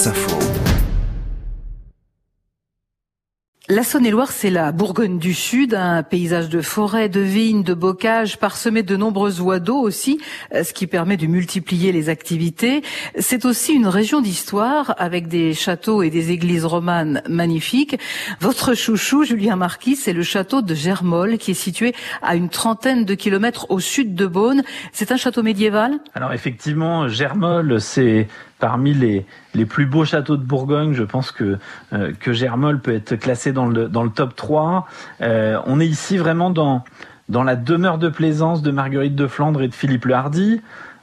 Wasserfall. La Saône-et-Loire, c'est la Bourgogne du Sud, un paysage de forêts, de vignes, de bocages, parsemé de nombreux oies d'eau aussi, euh, ce qui permet de multiplier les activités. C'est aussi une région d'histoire avec des châteaux et des églises romanes magnifiques. Votre chouchou, Julien Marquis, c'est le château de Germolles qui est situé à une trentaine de kilomètres au sud de Beaune. C'est un château médiéval? Alors effectivement, Germolles, c'est parmi les, plus beaux châteaux de Bourgogne, je pense que, euh, peut être classé dans dans le top 3. Euh, on est ici vraiment dans, dans la demeure de plaisance de Marguerite de Flandre et de Philippe le Hardy.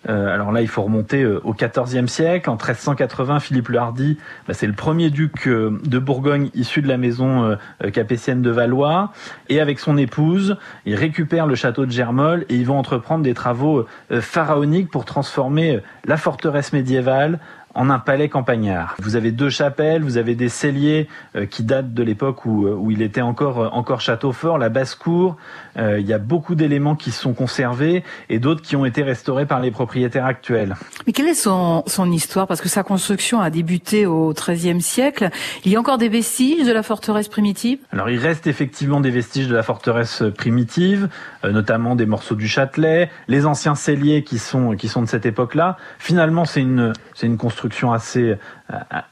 Euh, alors là, il faut remonter euh, au XIVe siècle. En 1380, Philippe le Hardy, bah, c'est le premier duc euh, de Bourgogne issu de la maison capétienne de Valois. Et avec son épouse, il récupère le château de Germolles et ils vont entreprendre des travaux pharaoniques pour transformer la forteresse médiévale en un palais campagnard. Vous avez deux chapelles, vous avez des celliers euh, qui datent de l'époque où, euh, où il était encore, euh, encore château fort, la basse-cour. il y a beaucoup d'éléments qui sont conservés et d'autres qui ont été restaurés par les propriétaires actuels. Mais quelle est son, son histoire? Parce que sa construction a débuté au XIIIe siècle. Il y a encore des vestiges de la forteresse primitive? Alors il reste effectivement des vestiges de la forteresse primitive, notamment des morceaux du Châtelet, les anciens celliers qui sont, qui sont de cette époque-là. Finalement, c'est une, c'est une construction assez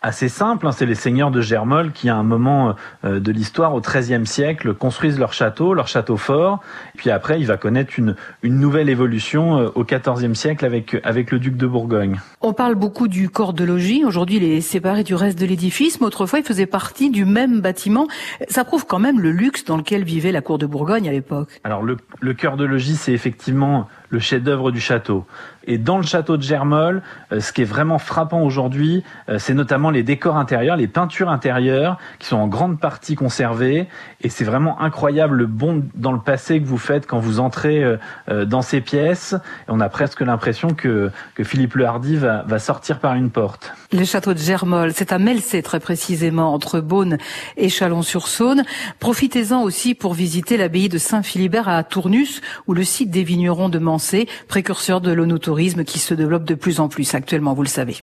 assez simple. Hein. C'est les seigneurs de Germolles qui, à un moment euh, de l'histoire, au XIIIe siècle, construisent leur château, leur château fort. Puis après, il va connaître une, une nouvelle évolution euh, au XIVe siècle avec, avec le duc de Bourgogne. On parle beaucoup du corps de logis. Aujourd'hui, il est séparé du reste de l'édifice, mais autrefois, il faisait partie du même bâtiment. Ça prouve quand même le luxe dans lequel vivait la cour de Bourgogne à l'époque. Alors, le, le cœur de logis, c'est effectivement le chef-d'œuvre du château. Et dans le château de Germolles, euh, ce qui est vraiment frappant aujourd'hui, c'est notamment les décors intérieurs, les peintures intérieures qui sont en grande partie conservées. Et c'est vraiment incroyable le bond dans le passé que vous faites quand vous entrez euh, euh, dans ces pièces. Et on a presque l'impression que, que Philippe le Hardy va, va sortir par une porte. Le château de Germolles, c'est à Melcé très précisément, entre Beaune et Chalon-sur-Saône. Profitez-en aussi pour visiter l'abbaye de Saint-Philibert à Tournus, ou le site des vignerons de Précurseur de l'onotourisme qui se développe de plus en plus actuellement, vous le savez.